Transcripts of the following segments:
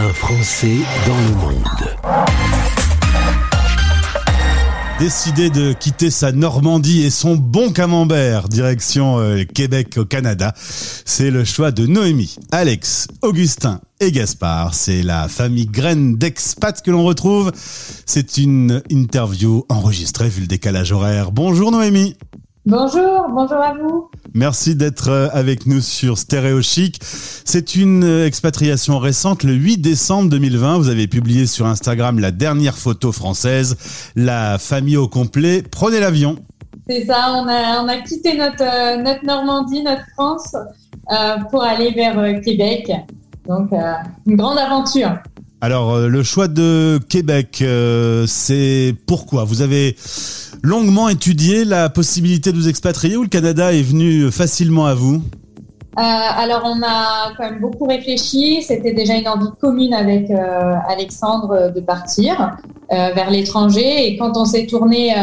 Un Français dans le monde. Décidé de quitter sa Normandie et son bon camembert, direction euh, Québec au Canada, c'est le choix de Noémie, Alex, Augustin et Gaspard. C'est la famille graine d'expats que l'on retrouve. C'est une interview enregistrée vu le décalage horaire. Bonjour Noémie. Bonjour, bonjour à vous. Merci d'être euh, avec nous sur Stéréo Chic. C'est une euh, expatriation récente. Le 8 décembre 2020, vous avez publié sur Instagram la dernière photo française. La famille au complet. Prenez l'avion. C'est ça, on a, quitté notre, euh, notre Normandie, notre France, pour aller vers Québec. Donc, une grande aventure. Alors, le choix de Québec, c'est pourquoi? Vous avez longuement étudié la possibilité de vous expatrier ou le Canada est venu facilement à vous? Euh, alors, on a quand même beaucoup réfléchi. C'était déjà une envie commune avec euh, Alexandre de partir euh, vers l'étranger. Et quand on s'est tourné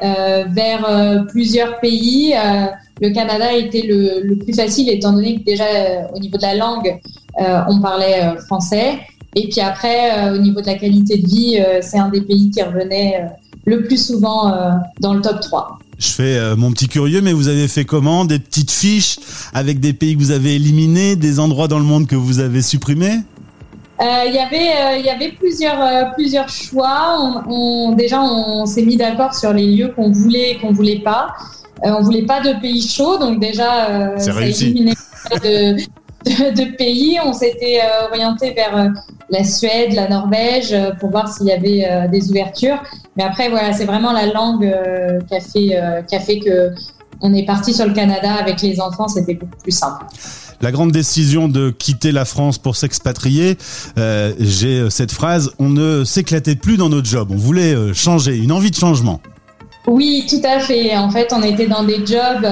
vers plusieurs pays, le Canada était le, le, plus facile, étant donné que déjà au niveau de la langue, on parlait français. Et puis après, au niveau de la qualité de vie, c'est un des pays qui revenait le plus souvent euh, dans le top 3. Je fais euh, mon petit curieux, mais vous avez fait comment? Des petites fiches avec des pays que vous avez éliminés, des endroits dans le monde que vous avez supprimés? Il euh, y avait, il y avait plusieurs, plusieurs choix. On, déjà, on s'est mis d'accord sur les lieux qu'on voulait et qu'on voulait pas. on voulait pas de pays chauds, donc déjà, ça a éliminé de, de, pays. On s'était orienté vers la Suède, la Norvège, pour voir s'il y avait des ouvertures. Mais après, voilà, c'est vraiment la langue euh, qui a fait, euh, qui a fait que on est parti sur le Canada avec les enfants, c'était beaucoup plus simple. La grande décision de quitter la France pour s'expatrier, euh, j'ai cette phrase on ne s'éclatait plus dans notre job, on voulait changer, une envie de changement. Oui, tout à fait. En fait, on était dans des jobs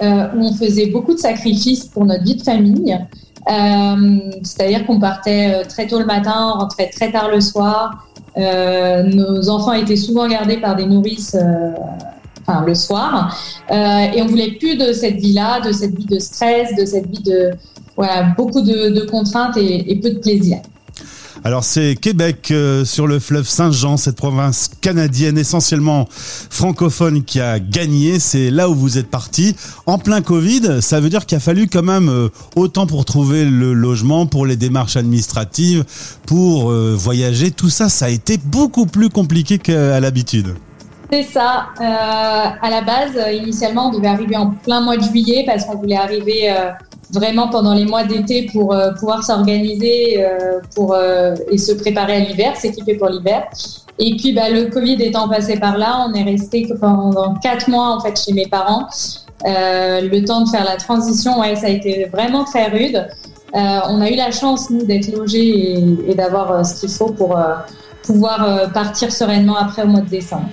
où on faisait beaucoup de sacrifices pour notre vie de famille. C'est-à-dire qu'on partait très tôt le matin, on rentrait très tard le soir. Euh, nos enfants étaient souvent gardés par des nourrices euh, enfin, le soir. Euh, et on voulait plus de cette vie-là, de cette vie de stress, de cette vie de voilà, beaucoup de, contraintes et, peu de plaisir. Alors c'est Québec sur le fleuve Saint-Jean, cette province canadienne essentiellement francophone qui a gagné. C'est là où vous êtes parti. En plein Covid, ça veut dire qu'il a fallu quand même autant pour trouver le logement, pour les démarches administratives, pour voyager. Tout ça, ça a été beaucoup plus compliqué qu'à l'habitude. C'est ça. Euh, à la base, initialement, on devait arriver en plein mois de juillet parce qu'on voulait arriver vraiment pendant les mois d'été pour euh, pouvoir s'organiser euh, pour euh, et se préparer à l'hiver, s'équiper pour l'hiver. Et puis bah, le Covid étant passé par là, on est resté pendant quatre mois en fait chez mes parents. le temps de faire la transition, ouais, ça a été vraiment très rude. on a eu la chance nous d'être logés et, et d'avoir ce qu'il faut pour pouvoir partir sereinement après au mois de décembre.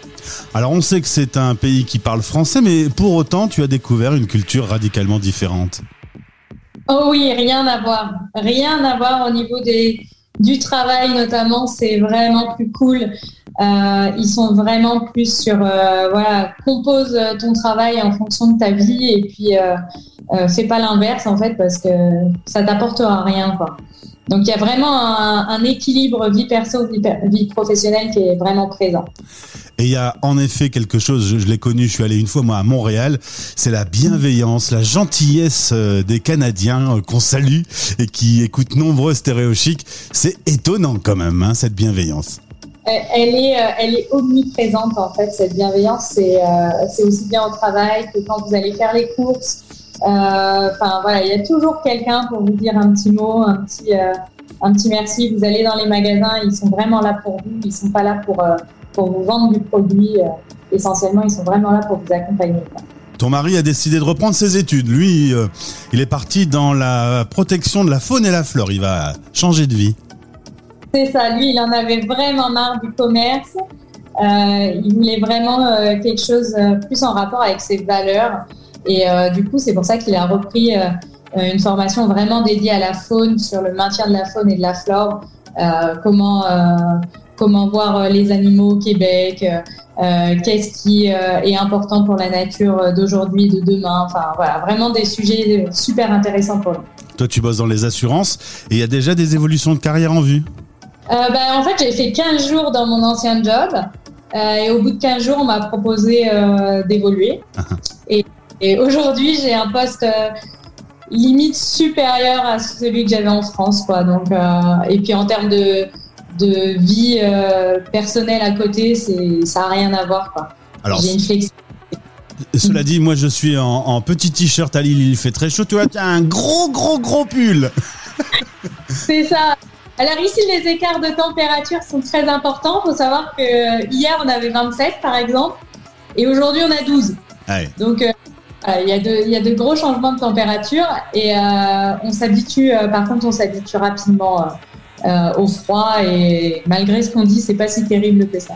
Alors on sait que c'est un pays qui parle français, mais pour autant tu as découvert une culture radicalement différente. Oh oui, rien à voir. Rien à voir au niveau des, du travail notamment. C'est vraiment plus cool. Euh, ils sont vraiment plus sur, euh, voilà, compose ton travail en fonction de ta vie et puis euh, fais pas l'inverse en fait parce que ça t'apportera rien quoi. Donc il y a vraiment un, équilibre vie perso vie, professionnelle qui est vraiment présent. Et il y a en effet quelque chose, je, l'ai connu, je suis allé une fois moi à Montréal, c'est la bienveillance, la gentillesse des Canadiens qu'on salue et qui écoutent nombreux stéréochiques. C'est étonnant quand même, hein, cette bienveillance. Elle est, euh, elle est omniprésente en fait, cette bienveillance. C'est euh, aussi bien au travail que quand vous allez faire les courses. Enfin voilà, il y a toujours quelqu'un pour vous dire un petit mot, un petit, un petit merci. Vous allez dans les magasins, ils sont vraiment là pour vous, ils sont pas là pour pour vous vendre du produit. Euh, essentiellement, ils sont vraiment là pour vous accompagner. Ton mari a décidé de reprendre ses études. Lui, euh, il est parti dans la protection de la faune et la flore. Il va changer de vie. Ça. Lui, il en avait vraiment marre du commerce. Euh, il voulait vraiment quelque chose plus en rapport avec ses valeurs. Et du coup, c'est pour ça qu'il a repris une formation vraiment dédiée à la faune, sur le maintien de la faune et de la flore, comment comment voir les animaux au Québec, qu'est-ce qui est important pour la nature d'aujourd'hui, de demain. Enfin voilà, vraiment des sujets super intéressants pour. Toi, tu bosses dans les assurances et il y a déjà des évolutions de carrière en vue. Ben, en fait, j'ai fait 15 jours dans mon ancien job. et au bout de 15 jours, on m'a proposé d'évoluer. et, et aujourd'hui, j'ai un poste limite supérieur à celui que j'avais en France, quoi. Donc, euh, et puis en termes de, de vie euh, personnelle à côté, c'est ça a rien à voir, quoi. Alors, j'ai une flexibilité. Cela dit, moi je suis en, petit t-shirt à Lille, il fait très chaud. Tu as un gros, gros, gros pull. c'est ça. Alors ici, les écarts de température sont très importants. Il faut savoir que hier, on avait 27 par exemple, et aujourd'hui, on a 12. Donc, euh, euh, il, y a de, il y a de gros changements de température et euh, on s'habitue, euh, par contre, on s'habitue rapidement au froid et malgré ce qu'on dit, c'est pas si terrible que ça.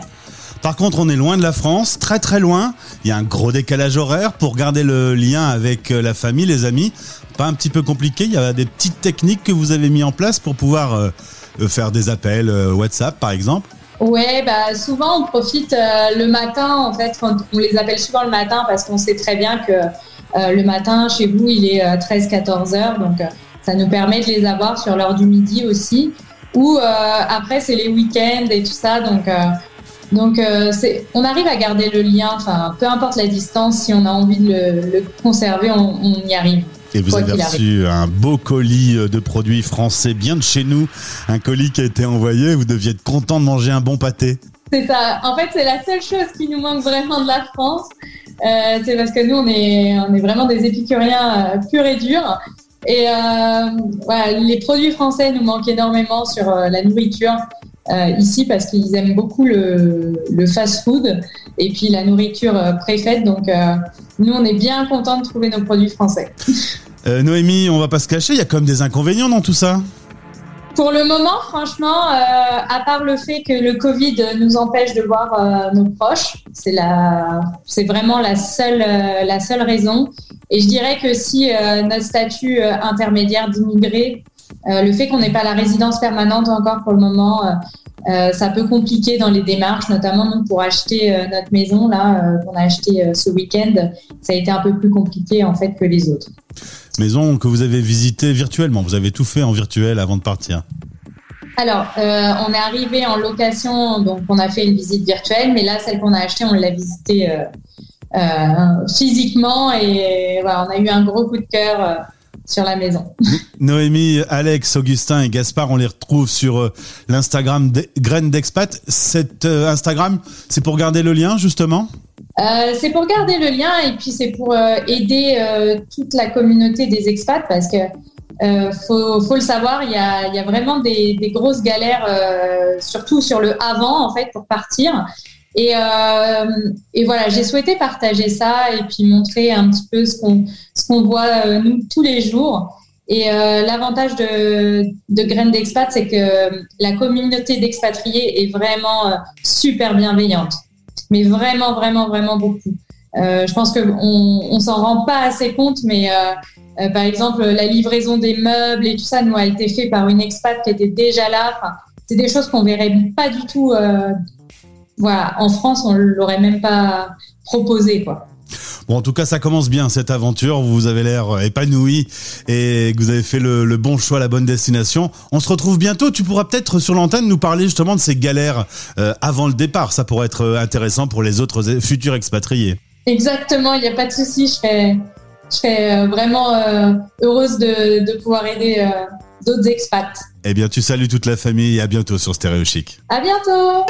Par contre, on est loin de la France, très très loin. Il y a un gros décalage horaire pour garder le lien avec la famille, les amis. Pas un petit peu compliqué. Il y a des petites techniques que vous avez mis en place pour pouvoir faire des appels WhatsApp, par exemple? Ouais, bah souvent on profite euh, le matin en fait, on les appelle souvent le matin parce qu'on sait très bien que euh, le matin chez vous il est 13-14 euh, heures, donc ça nous permet de les avoir sur l'heure du midi aussi. Ou après c'est les week-ends et tout ça, donc donc c'est, on arrive à garder le lien, enfin peu importe la distance, si on a envie de le, le conserver, on, on y arrive. Et vous avez reçu un beau colis euh, de produits français bien de chez nous, un colis qui a été envoyé, vous deviez être content de manger un bon pâté. C'est ça. En fait, c'est la seule chose qui nous manque vraiment de la France. Euh, c'est parce que nous, on est, on est vraiment des épicuriens euh, purs et durs. Et euh, voilà, les produits français nous manquent énormément sur euh, la nourriture ici parce qu'ils aiment beaucoup le, le fast-food et puis la nourriture préfaite. Donc, nous, on est bien content de trouver nos produits français. Euh, Noémie, on va pas se cacher, il y a quand même des inconvénients dans tout ça. Pour le moment, franchement, euh, à part le fait que le Covid nous empêche de voir euh, nos proches, c'est la, c'est vraiment la seule, la seule raison. Et je dirais que si notre statut intermédiaire d'immigré, le fait qu'on n'ait pas la résidence permanente encore pour le moment, euh, ça peut compliquer dans les démarches, notamment pour acheter euh, notre maison là euh, qu'on a acheté ce week-end. Ça a été un peu plus compliqué en fait que les autres. Maison que vous avez visitée virtuellement. Vous avez tout fait en virtuel avant de partir. Alors, on est arrivé en location, donc on a fait une visite virtuelle, mais là, celle qu'on a achetée, on l'a visitée physiquement et voilà, on a eu un gros coup de cœur sur la maison. Noémie, Alex, Augustin et Gaspard, on les retrouve sur euh, l'Instagram Graines d'Expat. Cet euh, Instagram, c'est pour garder le lien justement? Euh, c'est pour garder le lien et puis c'est pour aider toute la communauté des expats parce que faut, faut, le savoir, il y a, y a vraiment des, des grosses galères, surtout sur le avant en fait pour partir. Et, euh, et voilà, j'ai souhaité partager ça et puis montrer un petit peu ce qu'on ce qu'on voit euh, nous tous les jours. Et euh, l'avantage de, de Graines d'Expat, c'est que la communauté d'expatriés est vraiment euh, super bienveillante. Mais vraiment, vraiment, vraiment beaucoup. Euh, je pense qu'on on, s'en rend pas assez compte, mais euh, par exemple, la livraison des meubles et tout ça nous a été fait par une expat qui était déjà là. C'est des choses qu'on verrait pas du tout voilà, en France, on l'aurait même pas proposé, quoi. Bon, en tout cas, ça commence bien cette aventure. Vous avez l'air épanoui et que vous avez fait le, bon choix, la bonne destination. On se retrouve bientôt. Tu pourras peut-être sur l'antenne nous parler justement de ces galères euh, avant le départ. Ça pourrait être intéressant pour les autres futurs expatriés. Exactement, il n'y a pas de souci. Je serais, je euh, vraiment euh, heureuse de, de, pouvoir aider d'autres expats. Eh bien, tu salues toute la famille et à bientôt sur Stéréo Chic. À bientôt.